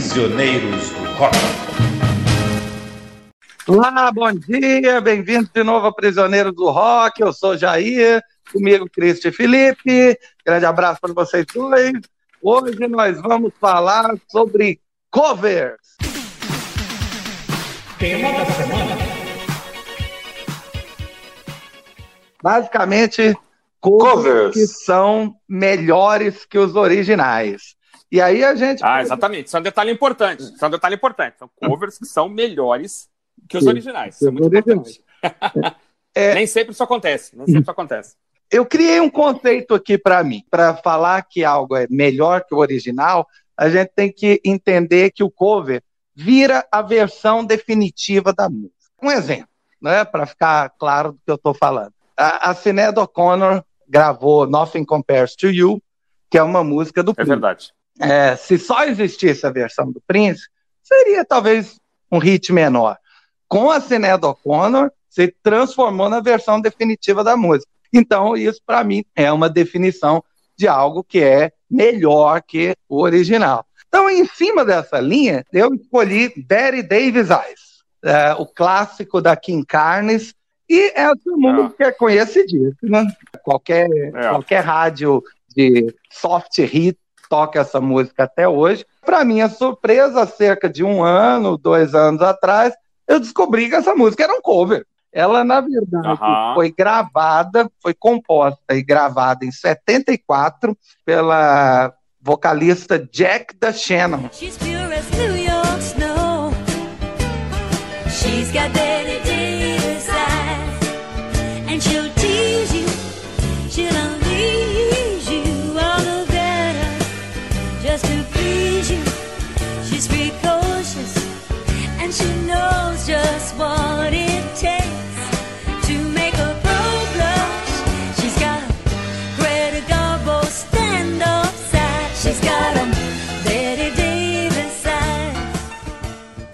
Prisioneiros do Rock. Olá, bom dia, bem-vindo de novo a Prisioneiros do Rock. Eu sou Jair, comigo Cristi e Felipe. Grande abraço para vocês dois. Hoje nós vamos falar sobre covers. Tema da semana. Basicamente, covers, Covers. que são melhores que os originais. E aí a gente. Ah, exatamente. Isso é um detalhe importante. Isso é um detalhe importante. São covers que são melhores que os Sim, originais. Isso é muito importante. É. Nem sempre isso acontece. Nem sempre isso acontece. Eu criei um conceito aqui para mim. Para falar que algo é melhor que o original, a gente tem que entender que o cover vira a versão definitiva da música. Um exemplo, né, para ficar claro do que eu estou falando. A, a Sinéad O'Connor gravou Nothing Compares to You, que é uma música do É Prince. verdade. É, se só existisse a versão do Prince, seria talvez um hit menor. Com a Sinéad O'Connor, se transformou na versão definitiva da música. Então, isso para mim é uma definição de algo que é melhor que o original. Então, em cima dessa linha, eu escolhi Betty Davis Eyes, é, o clássico da Kim Carnes, e essa música é conhecidíssima. Qualquer, É. qualquer rádio de soft hit toca essa música até hoje. Para minha surpresa, há cerca de um ano, dois anos atrás, eu descobri que essa música era um cover. Ela, na verdade, Aham. foi gravada, foi composta e gravada em 74 pela vocalista Jack da Shannon. She's pure as New York snow. She's got Betty Davis eyes, and she'll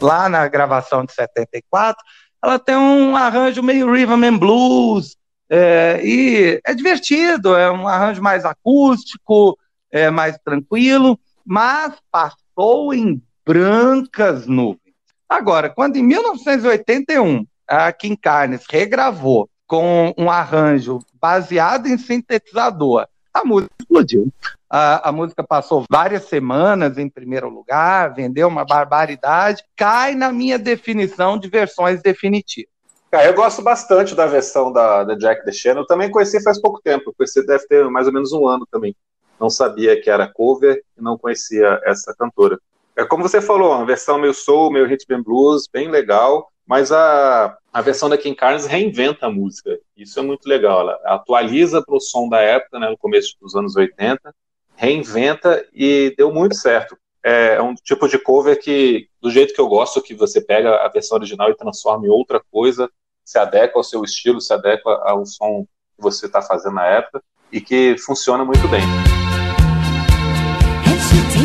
Lá na gravação de 74, ela tem um arranjo meio and blues, é, e é divertido, é um arranjo mais acústico, é mais tranquilo, mas passou em brancas nuvens. Agora, quando em 1981 a Kim Carnes regravou com um arranjo baseado em sintetizador, a música explodiu. A, a música passou várias semanas em primeiro lugar, vendeu uma barbaridade, cai na minha definição de versões definitivas. Cara, eu gosto bastante da versão da, da Jack the Channel. Eu também conheci faz pouco tempo. Eu conheci deve ter mais ou menos um ano também. Não sabia que era cover e não conhecia essa cantora. É como você falou, uma versão meio soul, meio rhythm and blues, bem legal. Mas a, a versão da Kim Carnes reinventa a música. Isso é muito legal. Ela atualiza para o som da época, né, no começo dos anos 80, reinventa e deu muito certo. É um tipo de cover que, do jeito que eu gosto, que você pega a versão original e transforma em outra coisa, se adequa ao seu estilo, se adequa ao som que você está fazendo na época e que funciona muito bem.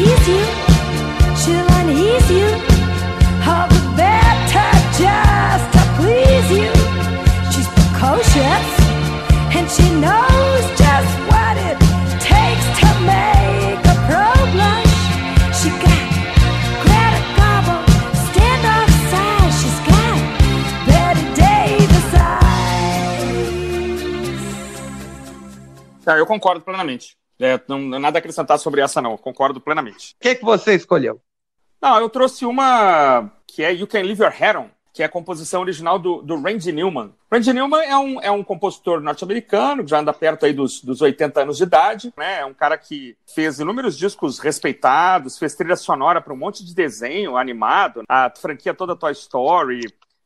And Ah, eu concordo plenamente. É, não, não nada a acrescentar sobre essa, não. Concordo plenamente. O que, que você escolheu? Não, eu trouxe uma que é You Can Leave Your Head On, que é a composição original do, do Randy Newman. Randy Newman é um, é um compositor norte-americano, que já anda perto aí dos, dos 80 anos de idade, né? É um cara que fez inúmeros discos respeitados, fez trilha sonora para um monte de desenho animado, a franquia toda Toy Story,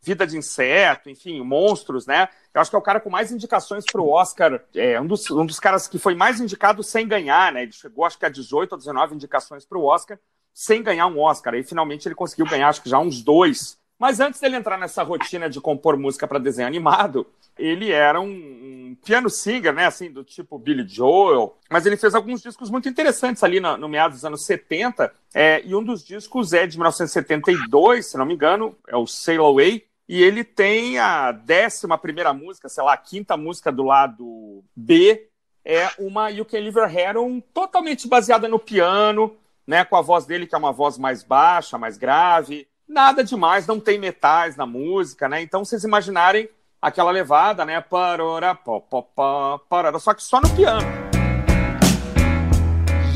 Vida de Inseto, enfim, Monstros, né? Eu acho que é o cara com mais indicações para o Oscar, é um dos, um dos caras que foi mais indicado sem ganhar, né? Ele chegou, acho que a 18 ou 19 indicações para o Oscar, sem ganhar um Oscar. Aí finalmente ele conseguiu ganhar, acho que já uns dois. Mas antes dele entrar nessa rotina de compor música para desenho animado, ele era um, um piano singer, né? Assim, do tipo Billy Joel. Mas ele fez alguns discos muito interessantes ali no, no meados dos anos 70. É, e um dos discos é de 1972, se não me engano, é o Sail Away. E ele tem a décima primeira música, sei lá, a quinta música do lado B, é uma You Can Leave Your Hair totalmente baseada no piano, né, com a voz dele, que é uma voz mais baixa, mais grave. Nada demais, não tem metais na música, né? Então, vocês imaginarem aquela levada, né? Parora, pó, pó, pó, parora, só que só no piano.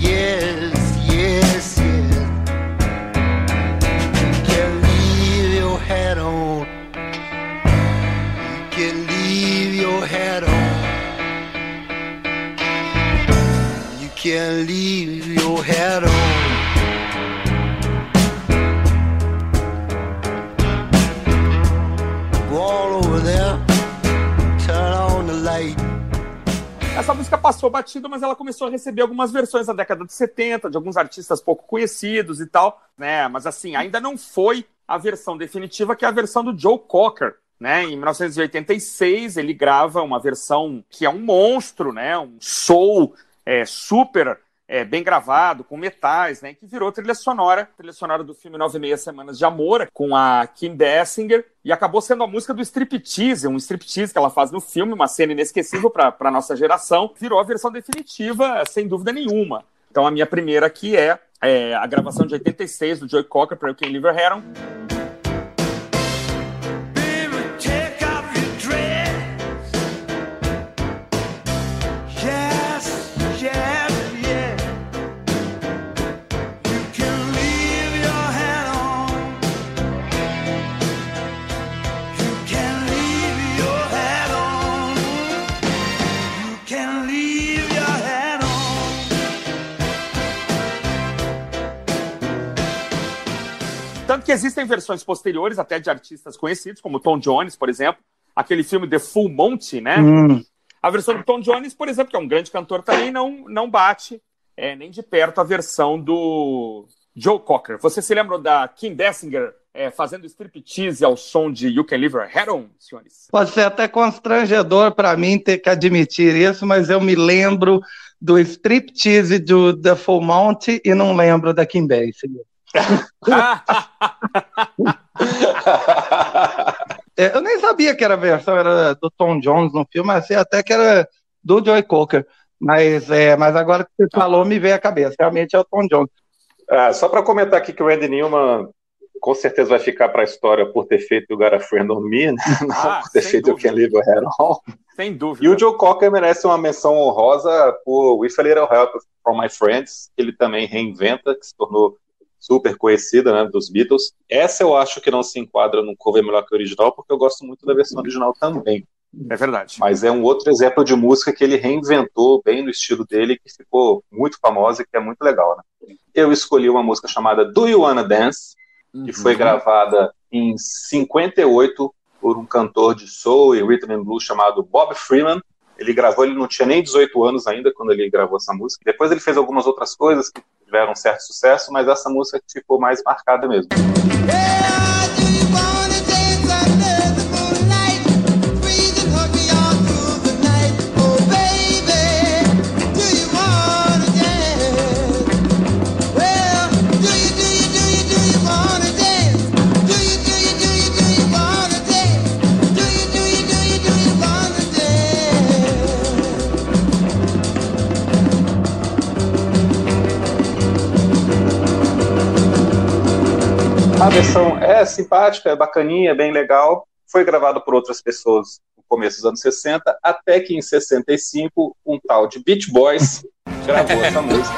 Yes, yes. You can leave hat on. Can leave your hat on. Essa música passou batida, mas ela começou a receber algumas versões na década de 70, de alguns artistas pouco conhecidos e tal, né? Mas assim, ainda não foi a versão definitiva, que é a versão do Joe Cocker. Né? Em 1986, ele grava uma versão que é um monstro, né? um soul é, super é, bem gravado, com metais, né? que virou trilha sonora, trilha sonora do filme Nove e Meia Semanas de Amor, com a Kim Basinger, e acabou sendo a música do striptease, um striptease que ela faz no filme, uma cena inesquecível para a nossa geração, virou a versão definitiva, sem dúvida nenhuma. Então a minha primeira aqui é, é a gravação de 86 do Joey Cocker para o Ken Liver Heron. Que existem versões posteriores, até de artistas conhecidos, como Tom Jones, por exemplo, aquele filme The Full Monty, né? Hum. A versão do Tom Jones, por exemplo, que é um grande cantor também, não, não bate é, nem de perto a versão do Joe Cocker. Você se lembra da Kim Basinger é, fazendo striptease ao som de You Can Leave Your Head On, senhores? Pode ser até constrangedor para mim ter que admitir isso, mas eu me lembro do striptease do The Full Monty e não lembro da Kim Basinger. É, eu nem sabia que era a versão era do Tom Jones no filme, mas sei até que era do Joey Cocker. Mas, é, mas agora que você falou, me veio a cabeça. Realmente é o Tom Jones. Ah, só para comentar aqui que o Randy Newman com certeza vai ficar para a história por ter feito o Got a Friend on Me, né? não Ah, por ter feito o dúvida. Can Live Your Head On. Sem dúvida. E o Joe Cocker merece uma menção honrosa por With a Little Help from My Friends, que ele também reinventa, que se tornou super conhecida, né, dos Beatles. Essa eu acho que não se enquadra num cover melhor que o original, porque eu gosto muito da versão original também. É verdade. Mas é um outro exemplo de música que ele reinventou bem no estilo dele, que ficou muito famosa e que é muito legal, né? Eu escolhi uma música chamada Do You Wanna Dance, que foi gravada em 58 por um cantor de soul e rhythm and blues chamado Bob Freeman. Ele gravou, ele não tinha nem 18 anos ainda quando ele gravou essa música. Depois ele fez algumas outras coisas que tiveram um certo sucesso, mas essa música ficou mais marcada mesmo. Yeah, A versão é simpática, é bacaninha, é bem legal. Foi gravada por outras pessoas no começo dos anos 60, até que em 65 um tal de Beach Boys gravou essa música.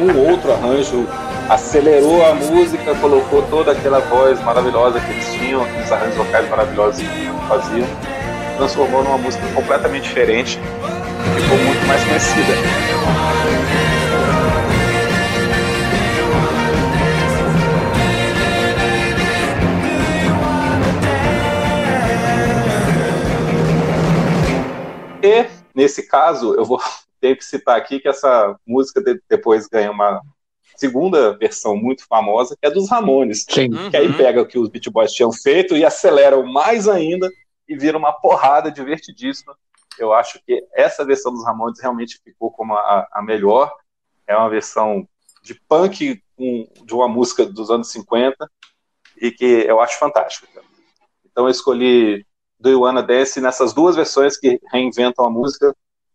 Um outro arranjo acelerou a música, colocou toda aquela voz maravilhosa que eles tinham, aqueles arranjos vocais maravilhosos que faziam, transformou numa música completamente diferente, ficou muito mais conhecida. E, nesse caso, eu vou ter que citar aqui que essa música de- depois ganha uma segunda versão muito famosa, que é dos Ramones. Sim. Que aí Uhum. pega o que os Beat Boys tinham feito e aceleram mais ainda e vira uma porrada divertidíssima. Eu acho que essa versão dos Ramones realmente ficou como a, a melhor. É uma versão de punk com- de uma música dos anos 50 e que eu acho fantástica. Então eu escolhi Do You Wanna Dance nessas duas versões que reinventam a música.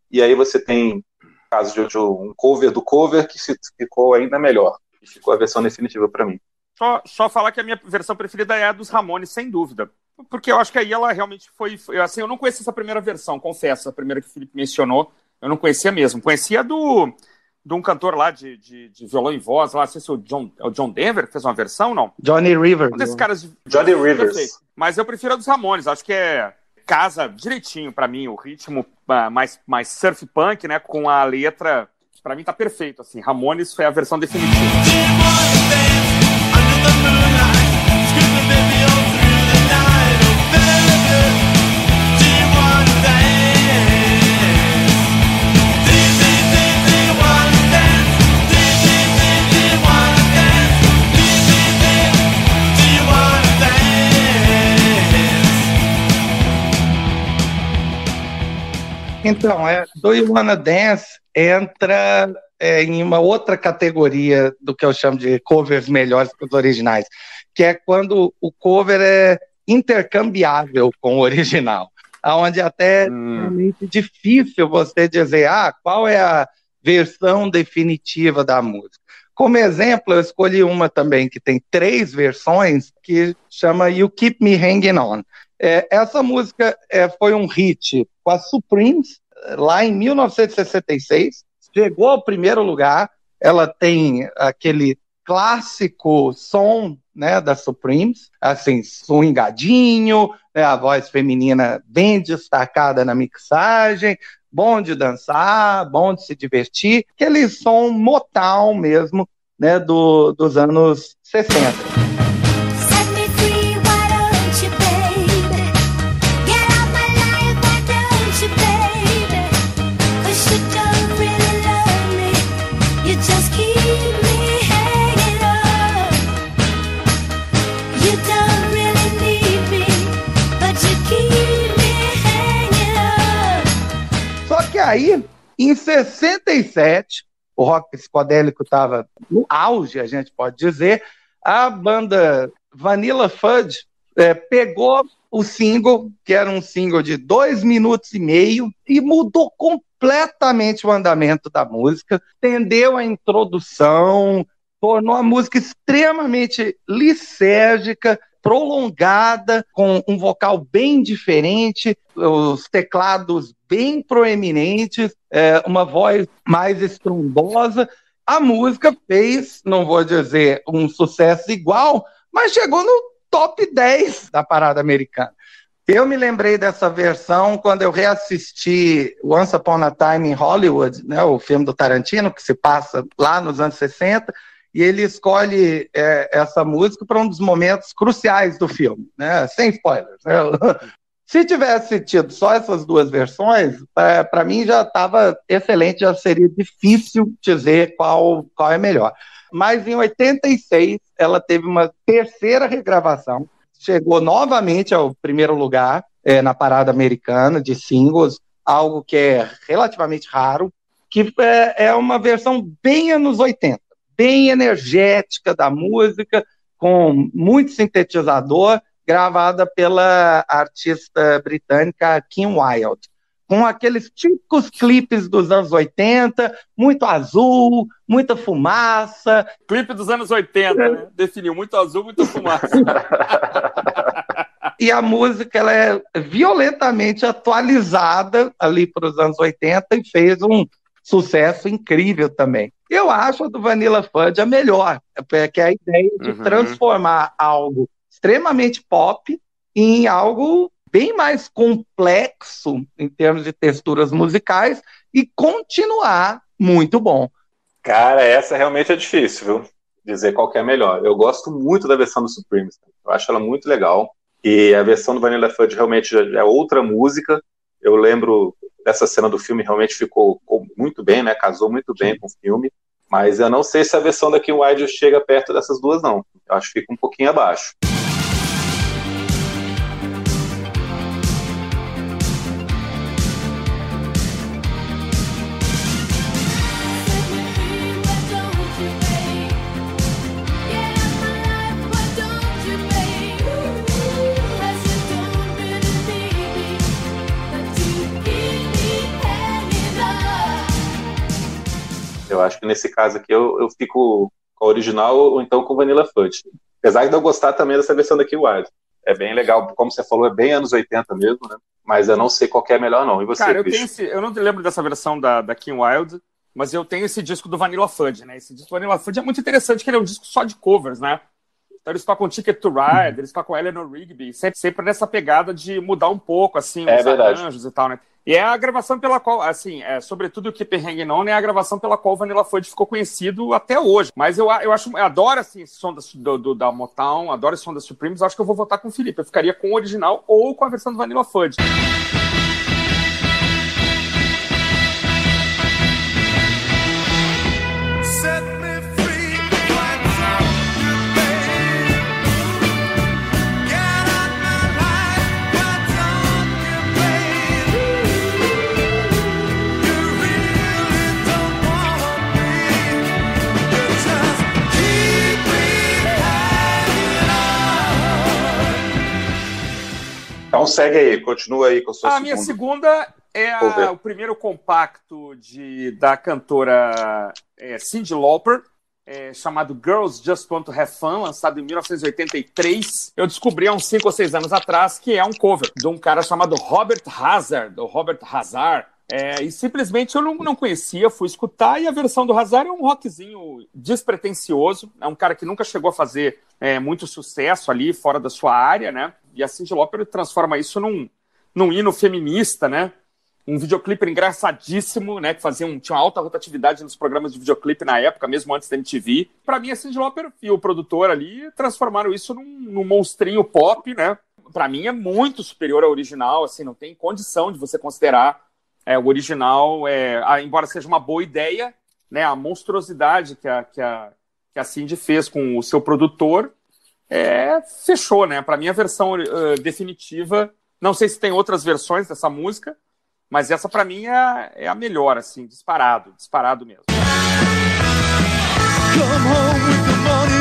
E aí você tem caso de, um cover do cover que ficou ainda melhor. E ficou a versão definitiva pra mim. Só, só falar que a minha versão preferida é a dos Ramones, sem dúvida. Porque eu acho que aí ela realmente foi. foi- assim, eu não conhecia essa primeira versão, confesso. A primeira que o Felipe mencionou, eu não conhecia mesmo. Conhecia do de um cantor lá de, de, de violão e voz, lá, não sei se é o John, é o John Denver que fez uma versão, não? Johnny Rivers. Um desses caras de. Johnny Rivers. Mas eu prefiro a dos Ramones, acho que é. Casa direitinho pra mim, o ritmo ah, mais, mais surf punk, né? Com a letra. Pra mim tá perfeito, assim. Ramones foi a versão definitiva. Então, é, Do You Wanna Dance entra é, em uma outra categoria do que eu chamo de covers melhores que os originais, que é quando o cover é intercambiável com o original, onde até é Hum. realmente difícil você dizer ah, qual é a versão definitiva da música. Como exemplo, eu escolhi uma também que tem três versões, que chama You Keep Me Hanging On. É, essa música é, foi um hit com a Supremes, eh, lá em 1966, chegou ao primeiro lugar, ela tem aquele clássico som né, da Supremes, assim, swingadinho, né, a voz feminina bem destacada na mixagem, bom de dançar, bom de se divertir, aquele som Motown mesmo, né, do, dos anos 60. Aí, em 67, o rock psicodélico estava no auge, a gente pode dizer, a banda Vanilla Fudge eh, pegou o single, que era um single de dois minutos e meio, e mudou completamente o andamento da música, tendeu a introdução, tornou a música extremamente lisérgica, prolongada, com um vocal bem diferente, os teclados bem proeminentes, é, uma voz mais estrondosa. A música fez, não vou dizer um sucesso igual, mas chegou no top 10 da parada americana. Eu me lembrei dessa versão quando eu reassisti Once Upon a Time in Hollywood, né, o filme do Tarantino, que se passa lá nos anos 60, e ele escolhe é, essa música para um dos momentos cruciais do filme, né, sem spoilers. né. Se tivesse tido só essas duas versões, para mim já estava excelente, já seria difícil dizer qual, qual é melhor. Mas em 86, ela teve uma terceira regravação, chegou novamente ao primeiro lugar é, na parada americana de singles, algo que é relativamente raro, que é, é uma versão bem anos 80, bem energética da música, com muito sintetizador, gravada pela artista britânica Kim Wilde. Com aqueles típicos clipes dos anos 80, muito azul, muita fumaça, Clipe dos anos 80, né? Definiu muito azul, muito fumaça. e a música ela é violentamente atualizada ali para os anos 80 e fez um sucesso incrível também. Eu acho a do Vanilla Fudge a melhor, é que é a ideia de Uhum. transformar algo extremamente pop em algo bem mais complexo em termos de texturas musicais e continuar muito bom. Cara, essa realmente é difícil, viu? Dizer qual que é a melhor. Eu gosto muito da versão do Supremes. Eu acho ela muito legal. E a versão do Vanilla Fudge realmente é outra música. Eu lembro dessa cena do filme, realmente ficou, ficou muito bem, né? Casou muito bem com o filme. Mas eu não sei se a versão da Kim Wilde chega perto dessas duas, não. Eu acho que fica um pouquinho abaixo. Que nesse caso aqui eu, eu fico com a original ou então com Vanilla Fudge. Apesar de eu gostar também dessa versão daqui Wild. É bem legal, como você falou, é bem anos 80 mesmo, né? Mas eu não sei qual é melhor, não. E você, Cara, eu, tenho esse, eu não lembro dessa versão da, da Kim Wild, mas eu tenho esse disco do Vanilla Fudge, né? Esse disco do Vanilla Fudge é muito interessante, que ele é um disco só de covers, né? Então eles tocam Ticket to Ride, eles tocam Eleanor Rigby, sempre, sempre nessa pegada de mudar um pouco, assim, É os verdade. arranjos e tal, né? E é a gravação pela qual, assim, é, sobretudo o Keep Hanging On é a gravação pela qual o Vanilla Fudge ficou conhecido até hoje. Mas eu, eu acho, eu adoro, assim, esse som da, do, do- da Motown, adoro esse som da Supremes, acho que eu vou votar com o Felipe. Eu ficaria com o original ou com a versão do Vanilla Fudge. Então segue aí, continua aí com a sua A minha segunda. segunda é a- o primeiro compacto de, da cantora é, Cyndi Lauper, é, chamado Girls Just Want to Have Fun, lançado em 1983. Eu descobri há uns 5 ou 6 anos atrás que é um cover de um cara chamado Robert Hazard, ou Robert Hazard. É, e simplesmente eu não, não conhecia, fui escutar, e a versão do Hazard é um rockzinho despretensioso. É um cara que nunca chegou a fazer é, muito sucesso ali fora da sua área, né? E a Cyndi Lauper transforma isso num, num hino feminista, né? Um videoclipe engraçadíssimo, né? Que fazia um, tinha uma alta rotatividade nos programas de videoclipe na época, mesmo antes da MTV. Pra mim, a Cyndi Lauper e o produtor ali transformaram isso num, num monstrinho pop, né? Pra mim é muito superior ao original, assim, não tem condição de você considerar é, o original, é, ah, embora seja uma boa ideia, né? A monstruosidade que a, que a, que a Cindy fez com o seu produtor é, fechou, né? Pra mim, a versão eh, definitiva. Não sei se tem outras versões dessa música, mas essa pra mim é, a- é a melhor, assim, disparado, disparado mesmo. Come home with the morning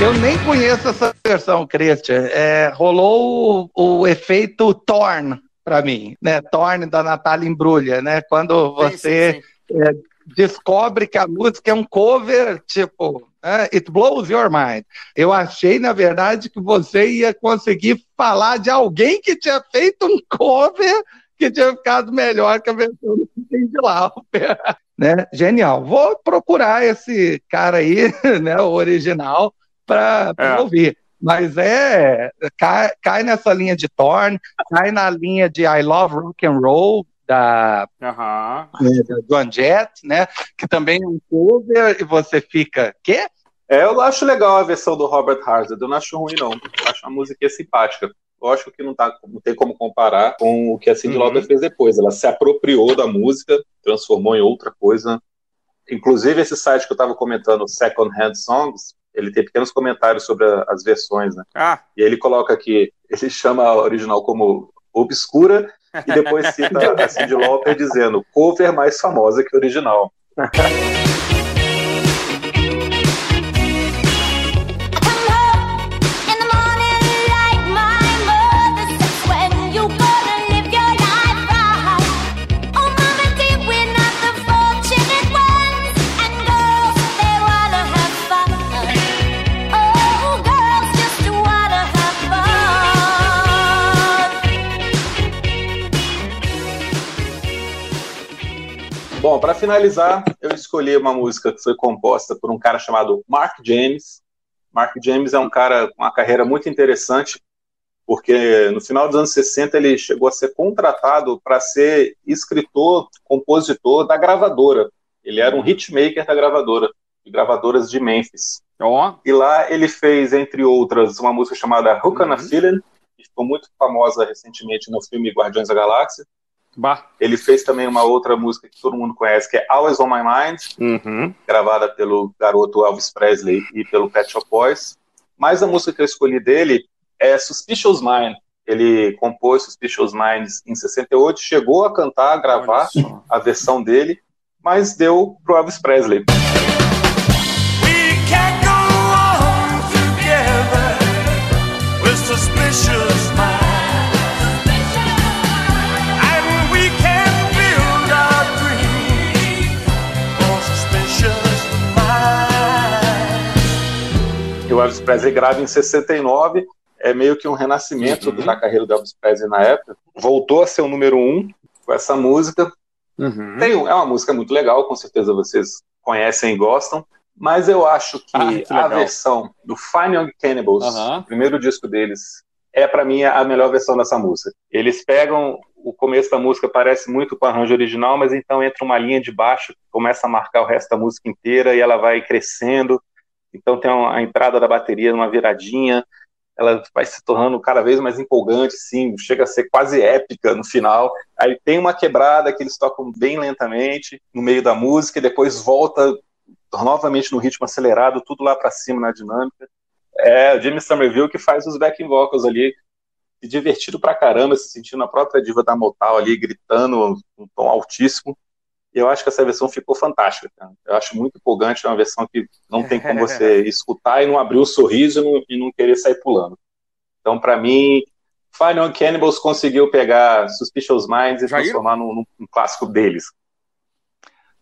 Eu nem conheço essa versão, Christian. É, rolou o, o efeito Torn para mim, né? Torn da Natália Embrulha, né? Quando Sim, você sim, sim. descobre que a música é um cover, tipo, né? It blows your mind. Eu achei, na verdade, que você ia conseguir falar de alguém que tinha feito um cover que tinha ficado melhor que a versão do Cindy Lauper. Né? Genial. Vou procurar esse cara aí, né, o original, para É. ouvir. Mas é, cai, cai nessa linha de Torn, cai na linha de I Love Rock and Roll, da Aham. é, da Joan Jett, né? Que também é um cover e você fica, quê? É, eu acho legal a versão do Robert Hazard, eu não acho ruim, não. Eu acho a música simpática. Lógico que não, tá, não tem como comparar com o que a Cyndi Uhum. Lauper fez depois. Ela se apropriou da música, transformou em outra coisa. Inclusive, esse site que eu estava comentando, Second Hand Songs, ele tem pequenos comentários sobre a- as versões, né? Ah, E ele coloca aqui, ele chama a original como obscura e depois cita a Cyndi Lauper dizendo cover mais famosa que original. Bom, para finalizar, eu escolhi uma música que foi composta por um cara chamado Mark James. Mark James é um cara com uma carreira muito interessante, porque no final dos anos 60 ele chegou a ser contratado para ser escritor, compositor da gravadora. Ele era um hitmaker da gravadora, de gravadoras de Memphis. ó. E lá ele fez, entre outras, uma música chamada Hook on a Uhum. Feeling, que ficou muito famosa recentemente no filme Guardiões da Galáxia. Bah. Ele fez também uma outra música que todo mundo conhece, que é Always on My Mind, Uhum. gravada pelo garoto Elvis Presley e pelo Pet Shop Boys. Mas a música que eu escolhi dele é Suspicious Mind. Ele compôs Suspicious Minds em 68, chegou a cantar, a gravar a versão dele, mas deu pro Elvis Presley. We can't go on together with suspicious Presley grava em 69, é meio que um renascimento Uhum. da carreira do Elvis Presley na época. Voltou a ser o número um com essa música. Uhum. Tem, é uma música muito legal, com certeza vocês conhecem e gostam, mas eu acho que, Ah, que a versão do Fine Young Cannibals, o primeiro disco deles, é para mim a melhor versão dessa música. Eles pegam o começo da música parece muito com o arranjo original, mas então entra uma linha de baixo que começa a marcar o resto da música inteira e ela vai crescendo. Então tem a entrada da bateria numa viradinha, ela vai se tornando cada vez mais empolgante, sim, chega a ser quase épica no final. Aí tem uma quebrada que eles tocam bem lentamente no meio da música e depois volta novamente no ritmo acelerado, tudo lá para cima na dinâmica. É o Jimmy Somerville que faz os backing vocals ali, divertido pra caramba, se sentindo a própria diva da Motown ali, gritando um tom altíssimo. Eu acho que essa versão ficou fantástica. cara. Eu acho muito empolgante, é uma versão que não tem como você escutar e não abrir o sorriso e não, e não querer sair pulando. Então, pra mim, Final Cannibals conseguiu pegar Suspicious Minds e Jair? transformar num, num- num clássico deles.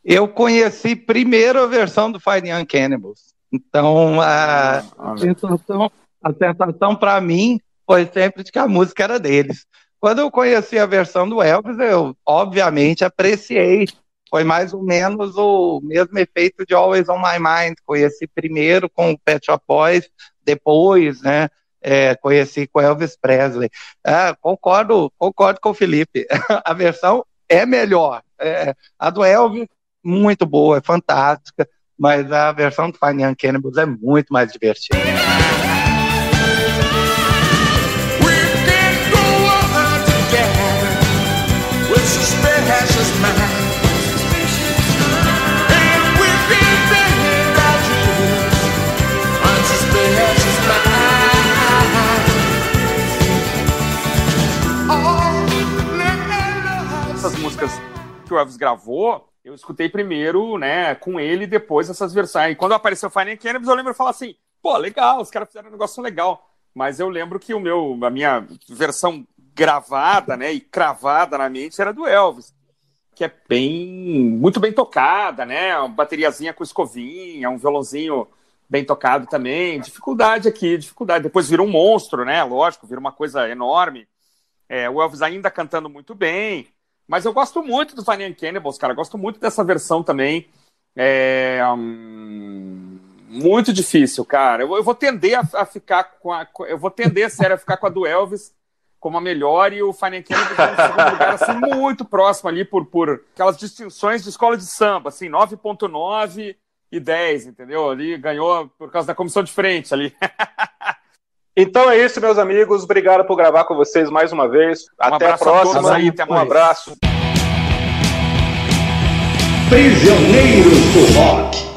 Eu conheci primeiro a versão do Fine Young Cannibals. Então, a, a sensação, a sensação para mim foi sempre de que a música era deles. Quando eu conheci a versão do Elvis, eu obviamente apreciei. Foi mais ou menos o mesmo efeito de Always on My Mind. Conheci primeiro com o Pet Shop Boys, depois, né? é, conheci com Elvis Presley. Ah, concordo, concordo com o Felipe. a versão é melhor. É, a do Elvis, muito boa, é fantástica, mas a versão do Fine Young Cannibals é muito mais divertida. We músicas que o Elvis gravou, eu escutei primeiro, né, com ele e depois essas versões. E quando apareceu Fine Cannabis, eu lembro de falar assim, pô, legal, os caras fizeram um negócio legal. Mas eu lembro que o meu, a minha versão gravada, né, e cravada na mente era do Elvis, que é bem, muito bem tocada, né, uma bateriazinha com escovinha, um violãozinho bem tocado também. Dificuldade aqui, dificuldade. Depois vira um monstro, né, lógico, vira uma coisa enorme. É, o Elvis ainda cantando muito bem. Mas eu gosto muito do Fine Cannibals, cara. Gosto muito dessa versão também. É, hum, muito difícil, cara. Eu, eu vou tender a, a ficar com a. Eu vou tender, sério, a ficar com a do Elvis como a melhor e o Fine Cannibals em segundo lugar, assim, muito próximo ali por, por aquelas distinções de escola de samba, assim, 9.9 e 10, entendeu? Ali ganhou por causa da comissão de frente ali. Então é isso, meus amigos. Obrigado por gravar com vocês mais uma vez. Até a abraço a próxima. aí, até um mais. abraço. Prisioneiros do Rock.